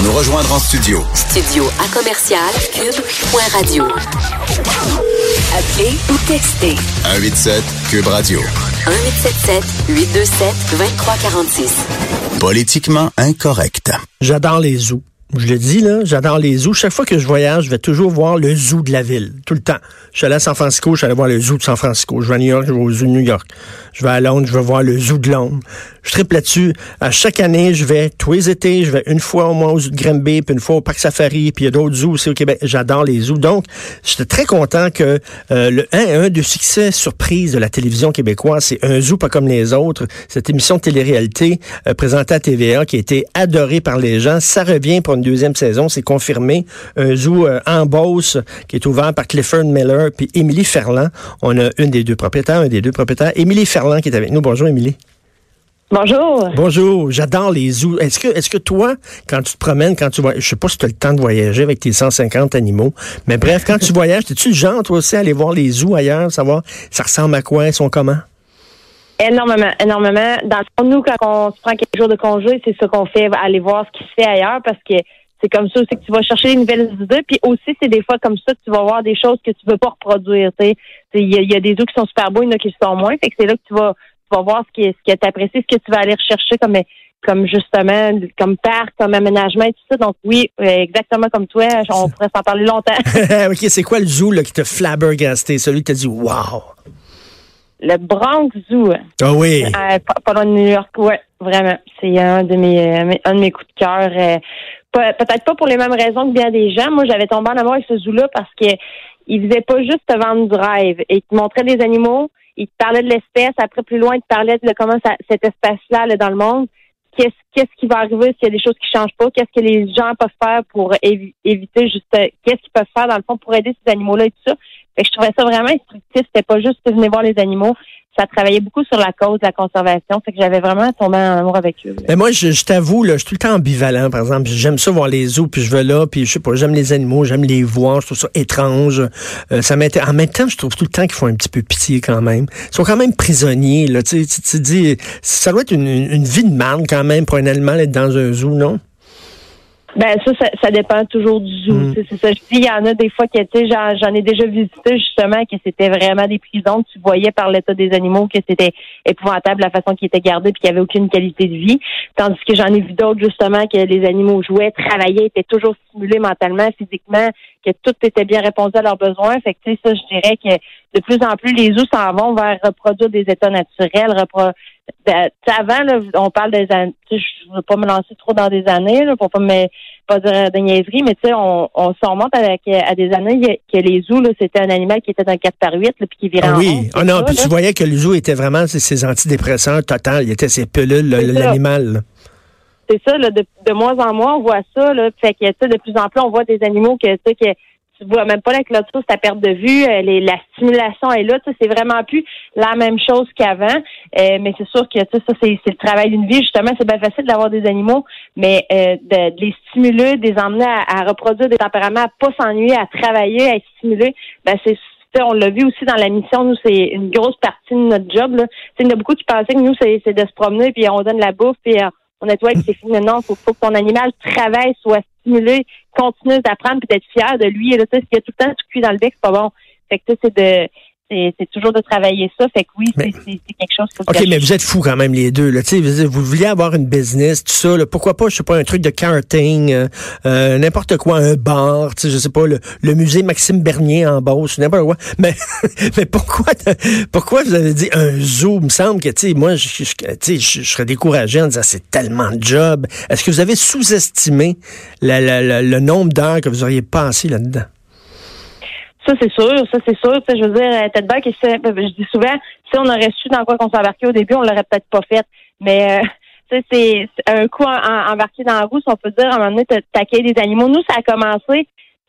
Pour nous rejoindre en studio. Studio à commercial cube.radio. Appelez ou textez 187 Cube Radio. 1877 827 2346. Politiquement incorrect. J'adore les zoos. Je le dis, là, j'adore les zoos. Chaque fois que je voyage, je vais toujours voir le zoo de la ville. Tout le temps. Je suis allé à San Francisco, je suis allé voir le zoo de San Francisco. Je vais à New York, je vais au zoo de New York. Je vais à Londres, je vais voir le zoo de Londres. Je triple là-dessus. À chaque année, je vais, tous les étés, je vais une fois au moins au zoo de Granby, puis une fois au Parc Safari, puis il y a d'autres zoos aussi au Québec. J'adore les zoos. Donc, j'étais très content que euh, le un, un de succès surprise de la télévision québécoise, c'est Un zoo pas comme les autres. Cette émission de télé-réalité euh, présentée à TVA qui a été adorée par les gens. Ça revient pour une deuxième saison, c'est confirmé. Un zoo euh, en Beauce qui est ouvert par Clifford Miller puis Émilie Ferland. On a une des deux propriétaires, un des deux propriétaires. Émilie Ferland qui est avec nous. Bonjour Émilie. Bonjour. Bonjour, j'adore les zoos. Est-ce que, est-ce que toi, quand tu te promènes, quand tu vois, je sais pas si tu as le temps de voyager avec tes 150 animaux, mais bref, quand tu voyages, es-tu le genre, toi aussi, à aller voir les zoos ailleurs, savoir ça ressemble à quoi, ils sont comment? Énormément, énormément. Dans le fond, nous, quand on se prend quelques jours de congé, c'est ce qu'on fait, aller voir ce qui se fait ailleurs parce que c'est comme ça aussi que tu vas chercher des nouvelles idées. Puis aussi, c'est des fois comme ça que tu vas voir des choses que tu veux pas reproduire. Il y, a- il y a des zoos qui sont super beaux, il y en a qui sont moins. Fait que c'est là que tu vas, tu vas voir ce qui est, ce qui est apprécié, ce que tu vas aller rechercher comme, comme justement, comme parc, comme aménagement et tout ça. Donc oui, euh, exactement comme toi, on pourrait s'en parler longtemps. ok, c'est quoi le zoo là, qui t'a flabbergasté, celui qui t'a dit wow? Le Bronx Zoo. Ah oui. Euh, pas, loin de New York, ouais, vraiment. C'est un de mes, euh, un de mes coups de cœur. euh, pas- Peut-être pas pour les mêmes raisons que bien des gens. Moi, j'avais tombé en amour avec ce zoo-là parce que il faisait pas juste te vendre du rêve. Il te montrait des animaux, il te parlait de l'espèce. Après, plus loin, il te parlait de comment ça, cet espace-là là, dans le monde. Qu'est-ce qu'est-ce qui va arriver s'il y a des choses qui changent pas? Qu'est-ce que les gens peuvent faire pour évi- éviter juste euh, qu'est-ce qu'ils peuvent faire dans le fond pour aider ces animaux-là et tout ça? Fait que je trouvais ça vraiment instructif. C'était pas juste venir voir les animaux. Ça travaillait beaucoup sur la cause la conservation. Fait que j'avais vraiment tombé en amour avec eux. Mais moi, je, je t'avoue, là, je suis tout le temps ambivalent, par exemple. J'aime ça voir les zoos, puis je vais là, puis je sais pas, j'aime les animaux, j'aime les voir, je trouve ça étrange. Euh, ça m'inté- En même temps, je trouve tout le temps qu'ils font un petit peu pitié quand même. Ils sont quand même prisonniers, là. Tu, tu dis, ça doit être une, une- vie de marde quand même pour un animal d'être dans un zoo, non? Ben ça, ça, ça dépend toujours du zoo. Mm. sais, C'est ça. Je dis, il y en a des fois que tu sais, j'en, j'en ai déjà visité justement que c'était vraiment des prisons. Tu voyais par l'état des animaux que c'était épouvantable la façon qu'ils étaient gardés puis qu'il n'y avait aucune qualité de vie. Tandis que j'en ai vu d'autres justement que les animaux jouaient, travaillaient, étaient toujours stimulés mentalement, physiquement, que tout était bien répondu à leurs besoins. Fait que tu sais, ça, je dirais que de plus en plus les zoos s'en vont vers reproduire des états naturels, repro- tu sais, avant, là, on parle des années. Je ne veux pas me lancer trop dans des années, là, pour pas me pas dire des niaiseries, mais tu sais, on, on se remonte avec, à des années que les zoos, c'était un animal qui était dans 4 par 8 là, puis qui virait Ah en oui. Ah c'est non, puis tu voyais que le zoo était vraiment ses antidépresseurs total. Il était ses pilules, l'animal. c'est ça, là, de, de moins en moins, on voit ça. Là, fait que, de plus en plus, on voit des animaux que, que tu vois même pas la clôture, c'est à perte de vue, euh, les- la stimulation est là. tu sais, C'est vraiment plus la même chose qu'avant. Euh, mais c'est sûr que tu sais, ça, c'est le travail d'une vie. Justement, c'est bien facile d'avoir des animaux, mais euh, de, de les stimuler, de les emmener à, à reproduire des tempéraments, à pas s'ennuyer, à travailler, à être stimulé, ben c'est on l'a vu aussi dans la mission, nous, c'est une grosse partie de notre job. Là. Il y en a beaucoup qui pensaient que nous, c'est c'est de se promener, puis on donne la bouffe, puis euh, on nettoie, puis c'est fini. Non, faut, faut que ton animal travaille, soit stimulé, continue d'apprendre, puis d'être fier de lui. Et là, s'il y a tout le temps du cuit dans le bec, c'est pas bon. Fait que sais, c'est de c'est toujours de travailler ça. Fait que oui, c'est quelque chose que OK, mais vous êtes fous quand même, les deux. Là. Tu sais, Vous, vous vouliez avoir une business, tout ça. là. Pourquoi pas, je sais pas, un truc de karting, euh, euh, n'importe quoi, un bar, tu sais, je sais pas, le, le musée Maxime Bernier en Beauce, n'importe quoi. Mais, mais pourquoi, pourquoi vous avez dit un zoo? Il me semble que, tu sais, moi, je, je- tu sais, je, serais découragé en disant c'est tellement de job. Est-ce que vous avez sous-estimé le nombre d'heures que vous auriez passé là-dedans? Ça, c'est sûr, ça, c'est sûr. Je veux dire, euh, Ted Back, je dis souvent, si on aurait su dans quoi qu'on s'embarquait au début, on l'aurait peut-être pas fait. Mais, euh, c'est un coup embarqué dans la roue, si on peut dire, à un moment donné, t'accueilles des animaux. Nous, ça a commencé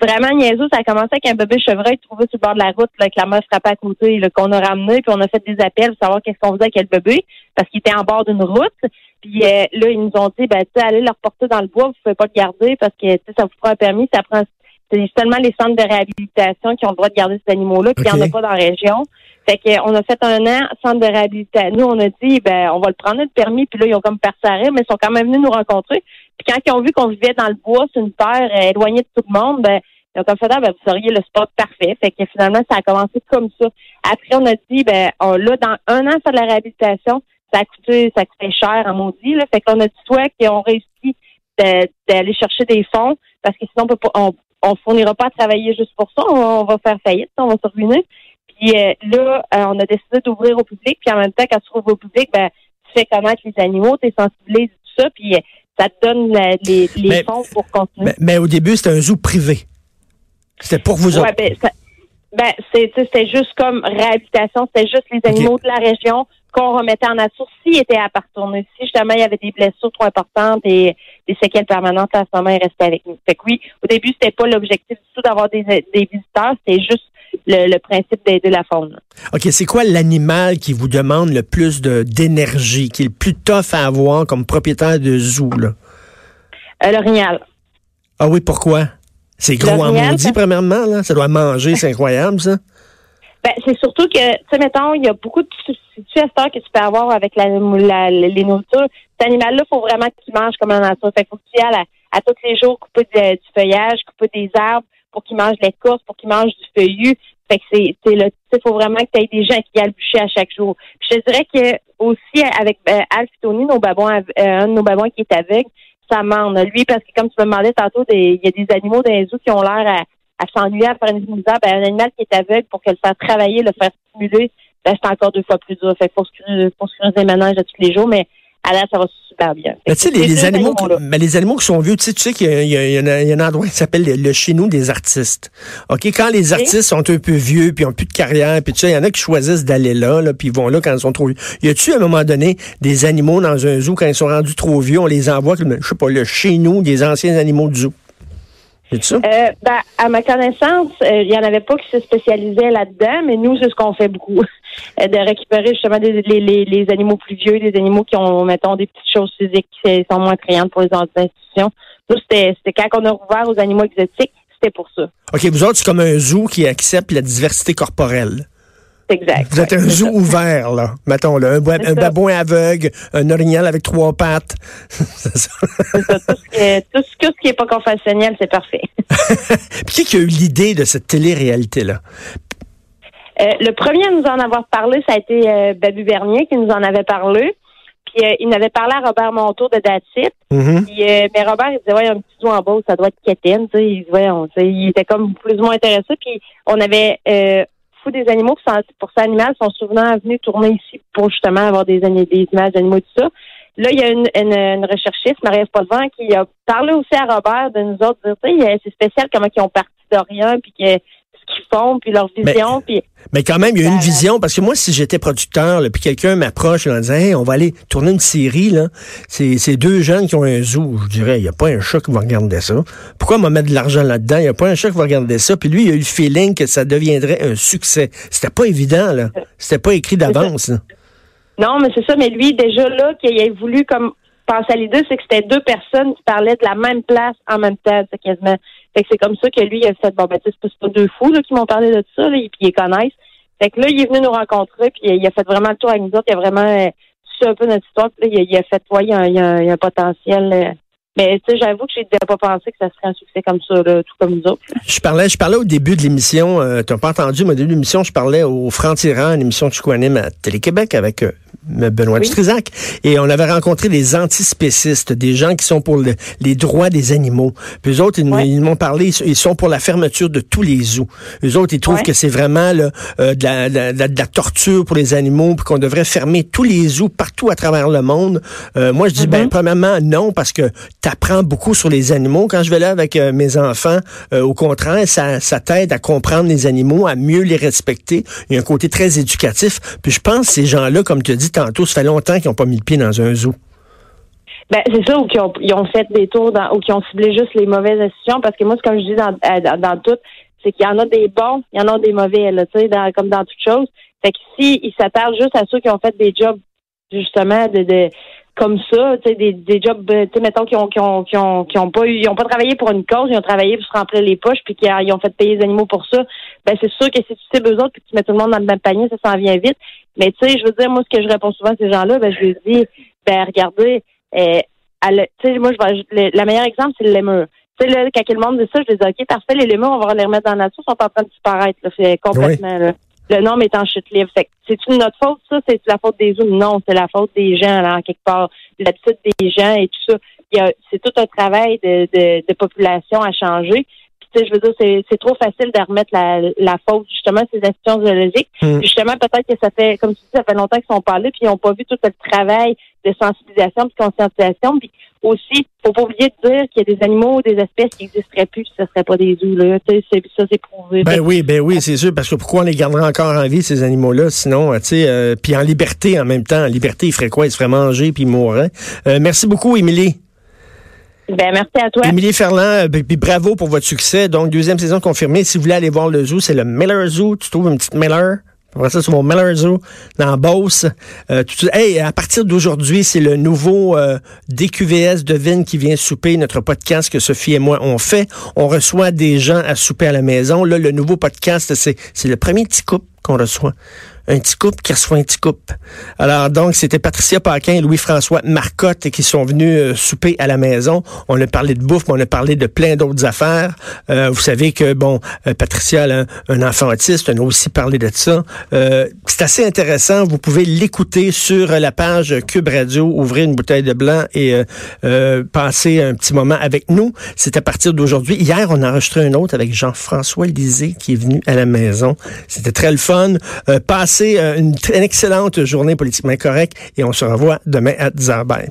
vraiment niaiseux. Ça a commencé avec un bébé chevreuil trouvé sur le bord de la route, là, avec la meuf frappée à côté, qu'on a ramené, puis on a fait des appels pour savoir qu'est-ce qu'on faisait avec le bébé, parce qu'il était en bord d'une route. Puis euh, là, ils nous ont dit, ben, tu sais, allez le reporter dans le bois, vous pouvez pas le garder parce que, ça vous prend un permis, ça prend c'est seulement les centres de réhabilitation qui ont le droit de garder ces animaux-là, puis il n'y en a pas dans la région. Fait qu'on a fait un an centre de réhabilitation. Nous, on a dit, ben, on va le prendre, le permis, puis là, ils ont comme percé à rire, mais ils sont quand même venus nous rencontrer. Puis quand ils ont vu qu'on vivait dans le bois, sur une terre euh, éloignée de tout le monde, ben, ils ont comme fait, ah, ben, vous seriez le spot parfait. Fait que finalement, ça a commencé comme ça. Après, on a dit, ben, on, là, dans un an, faire de la réhabilitation, ça a coûté, ça coûtait cher en maudit, là. Fait qu'on a dit, soit qu'on réussit de- d'aller chercher des fonds, parce que sinon, on peut pas, on, on fournira pas à travailler juste pour ça. On, on va faire faillite, on va se ruiner. Puis euh, là, euh, on a décidé d'ouvrir au public. Puis en même temps, quand tu ouvres au public, ben, tu fais connaître les animaux, tu sensibilises tout ça, puis euh, ça te donne la- les, les Mais- fonds pour continuer. Mais, mais au début, c'était un zoo privé. C'était pour vous Ouais, autres. ben, ça- ben, c'était juste comme réhabilitation, c'était juste les animaux de la région qu'on remettait en s'ils étaient à retourner. Si justement il y avait des blessures trop importantes et des séquelles permanentes, à ce moment, ils restaient avec nous. Fait que oui, au début, c'était pas l'objectif du tout d'avoir des, des visiteurs, c'était juste le, le principe d'aider la faune. OK, c'est quoi l'animal qui vous demande le plus de d'énergie, qui est le plus tough à avoir comme propriétaire de zoo, là? Euh, L'orignal. Ah oui, pourquoi? C'est gros en maudit, premièrement, là. Ça doit manger, c'est incroyable, ça. Ben, c'est surtout que, tu sais, mettons, il y a beaucoup de heure que tu peux avoir avec la, la- les nourritures. Cet animal-là, faut vraiment qu'il mange comme un nature. Fait faut que tu y ailles à, à tous les jours couper de- du feuillage, couper des arbres pour qu'il mange l'écorce, pour qu'il mange du feuillu. Fait que c'est, c'est le, tu faut vraiment que tu aies des gens qui aillent le bûcher à chaque jour. Puis je dirais que aussi avec euh, Tony, nos babons, euh, un de nos babons qui est aveugle, ça mende. Lui, parce que comme tu me demandais tantôt, il y a des animaux dans les zoos qui ont l'air à, à s'ennuyer, à faire une misère. Ben, un animal qui est aveugle, pour que le faire travailler, le faire stimuler, ben, c'est encore deux fois plus dur. Fait faut se faut se ménages à tous les jours, mais à là, ça va super bien. Que tu sais, les, animaux, qui- animaux-là. mais les animaux qui sont vieux, tu sais, tu sais qu'il y y a- il y a un- il y a un endroit qui s'appelle le, le chez nous des artistes. OK, quand les artistes sont un peu vieux, puis ont plus de carrière, puis tu sais, il y en a qui choisissent d'aller là, là, puis ils vont là quand ils sont trop vieux. Y a-tu à un moment donné des animaux dans un zoo quand ils sont rendus trop vieux, on les envoie, comme, je sais pas, le chez nous des anciens animaux du zoo? Ça? Euh, ben, à ma connaissance, euh, il y en avait pas qui se spécialisaient là-dedans, mais nous, c'est ce qu'on fait beaucoup. Euh, de récupérer justement des- les, les, les animaux plus vieux, des animaux qui ont, mettons, des petites choses physiques qui sont moins attrayantes pour les institutions. Nous, c'était c'était quand on a rouvert aux animaux exotiques, c'était pour ça. OK, vous autres, c'est comme un zoo qui accepte la diversité corporelle. Exact. Vous êtes Ouais, un zoo ça. ouvert, là. Mettons, là. Un, babouin aveugle, un orignal avec trois pattes. C'est ça. Tout ce, qui est- tout ce- tout ce qui est pas conventionnel, c'est parfait. Puis qui qui a eu l'idée de cette télé-réalité-là? Euh, le premier à nous en avoir parlé, ça a été euh, Babu Bernier qui nous en avait parlé. Puis euh, il nous avait parlé à Robert Montour de Datit. Puis, euh, mais Robert, il disait, ouais, il y a un petit zoo en bas, ça doit être tu sais. Il, disait, ouais, on- tu sais, il était comme plus ou moins intéressé. Puis on avait Des animaux pour, pour ça animal sont souvent venus tourner ici pour justement avoir des, des images d'animaux tout ça. Là, il y a une, recherchiste, Marie-Ève Paulvent, qui a parlé aussi à Robert de nous autres, dire, c'est spécial comment ils ont parti de rien, puis que ce qu'ils font, puis leur vision, puis Mais quand même, il y a une vision, parce que moi, si j'étais producteur, là, puis quelqu'un m'approche en disant hey, on va aller tourner une série, là, c'est deux jeunes qui ont un zoo. Je dirais, il n'y a pas un chat qui va regarder ça. Pourquoi m'en mettre de l'argent là-dedans? Il n'y a pas un chat qui va regarder ça. Puis lui, il a eu le feeling que ça deviendrait un succès. C'était pas évident, là. C'était pas écrit d'avance. Non, mais c'est ça, mais lui, déjà là, qu'il ait voulu comme penser à l'idée, c'est que c'était deux personnes qui parlaient de la même place en même temps, c'est quasiment. Fait que c'est comme ça que lui, il a fait, bon, ben, c'est pas- deux fous, là, qui m'ont parlé de ça, là, et puis ils connaissent. Fait que là, il est venu nous rencontrer, puis il a fait vraiment le tour avec nous autres, il a vraiment euh, su un peu notre histoire, puis là, il a, fait, ouais, il y a, a un- potentiel. euh. mais, tu sais, j'avoue que j'ai pas pensé que ça serait un succès comme ça, là, tout comme nous autres. Je parlais, je parlais au début de l'émission, euh, t'as pas entendu, mais au début de l'émission, je parlais au Franc-Tirant, une émission que je co-anime à Télé-Québec avec euh, Benoît Oui. Et on avait rencontré des antispécistes, des gens qui sont pour le- les droits des animaux. Puis eux autres, ils, Ouais. ils m'ont parlé, ils- sont pour la fermeture de tous les zoos. Eux autres, ils trouvent Ouais. que c'est vraiment là, euh, de, la, de la- de la torture pour les animaux, puis qu'on devrait fermer tous les zoos partout à travers le monde. Euh, moi, je dis, ben, Mhm. premièrement, non, parce que tu apprends beaucoup sur les animaux. Quand je vais là avec euh, mes enfants, au contraire, ça, ça t'aide à comprendre les animaux, à mieux les respecter. Il y a un côté très éducatif. Puis je pense que ces gens-là, comme tu as tantôt, ça fait longtemps qu'ils n'ont pas mis le pied dans un zoo. Ben, c'est ça, ou qui ont, fait des tours dans, ou qui ont ciblé juste les mauvaises institutions, parce que moi, comme je dis dans, euh, dans, dans tout, c'est qu'il y en a des bons, il y en a des mauvais, là, tu sais, comme dans toute chose. Fait que si ils s'attardent juste à ceux qui ont fait des jobs justement de, comme ça, des, jobs, sais, mettons, qui ont, ont, ont, pas eu, ils ont pas travaillé pour une cause, ils ont travaillé pour se remplir les poches, puis qui ils ont fait payer les animaux pour ça. Ben, c'est sûr que si tu sais eux autres, puis que tu mets tout le monde dans le même panier, ça s'en vient vite. Mais tu sais, je veux dire, moi, ce que je réponds souvent à ces gens-là, ben, je leur dis, ben, regardez, euh, tu sais, moi, je vais, le, la meilleure exemple, c'est le lémur. Tu sais, là, quand le monde dit ça, je dis, OK, parfait, les lémurs, on va les remettre dans la nature, ils sont en train de disparaître, là, c'est complètement, là le nombre est en chute libre. c'est une notre faute, ça, c'est la faute des zoos. Non, c'est la faute des gens, là, en quelque part. L'habitude des gens et tout ça. C'est tout un travail de, de, de population à changer je veux dire, c'est trop facile de remettre la, la faute justement à ces institutions zoologiques. Hmm. Justement, peut-être que ça fait, comme tu dis, ça fait longtemps qu'ils sont pas là, puis ils n'ont pas vu tout le travail de sensibilisation, de conscientisation. Puis aussi, faut pas oublier de dire qu'il y a des animaux, des espèces qui n'existeraient plus, puis ce serait pas des zoos là. Ça, c'est prouvé. Ben oui, ben oui, c'est sûr, parce que pourquoi on les garderait encore en vie ces animaux-là, sinon, tu sais, euh, puis en liberté en même temps. En liberté, ils feraient quoi? Ils se feraient manger puis ils mourraient. Euh, merci beaucoup, Émilie. Ben, merci à toi. Émilie Ferland, euh, puis bravo pour votre succès. Donc, deuxième saison confirmée. Si vous voulez aller voir le zoo, c'est le Miller Zoo. Tu trouves une petite Miller? On ça sur mon Miller Zoo dans Beauce. Euh, hey, à partir d'aujourd'hui, c'est le nouveau euh, DQVS de Vin qui vient souper, notre podcast que Sophie et moi on fait. On reçoit des gens à souper à la maison. Là, le nouveau podcast, c'est, c'est le premier petit couple qu'on reçoit un petit couple qui reçoit un petit couple. Alors donc, c'était Patricia Paquin et Louis-François Marcotte qui sont venus euh, souper à la maison. On a parlé de bouffe, mais on a parlé de plein d'autres affaires. Euh, vous savez que, bon, euh, Patricia a un, enfant autiste, on a aussi parlé de ça. c'est assez intéressant. Vous pouvez l'écouter sur la page Cube Radio, ouvrir une bouteille de blanc et passer un petit moment avec nous. C'est à partir d'aujourd'hui. Hier, on a enregistré un autre avec Jean-François Lisée qui est venu à la maison. C'était très le fun. Passez euh, une, excellente journée politiquement correcte et on se revoit demain à 10h.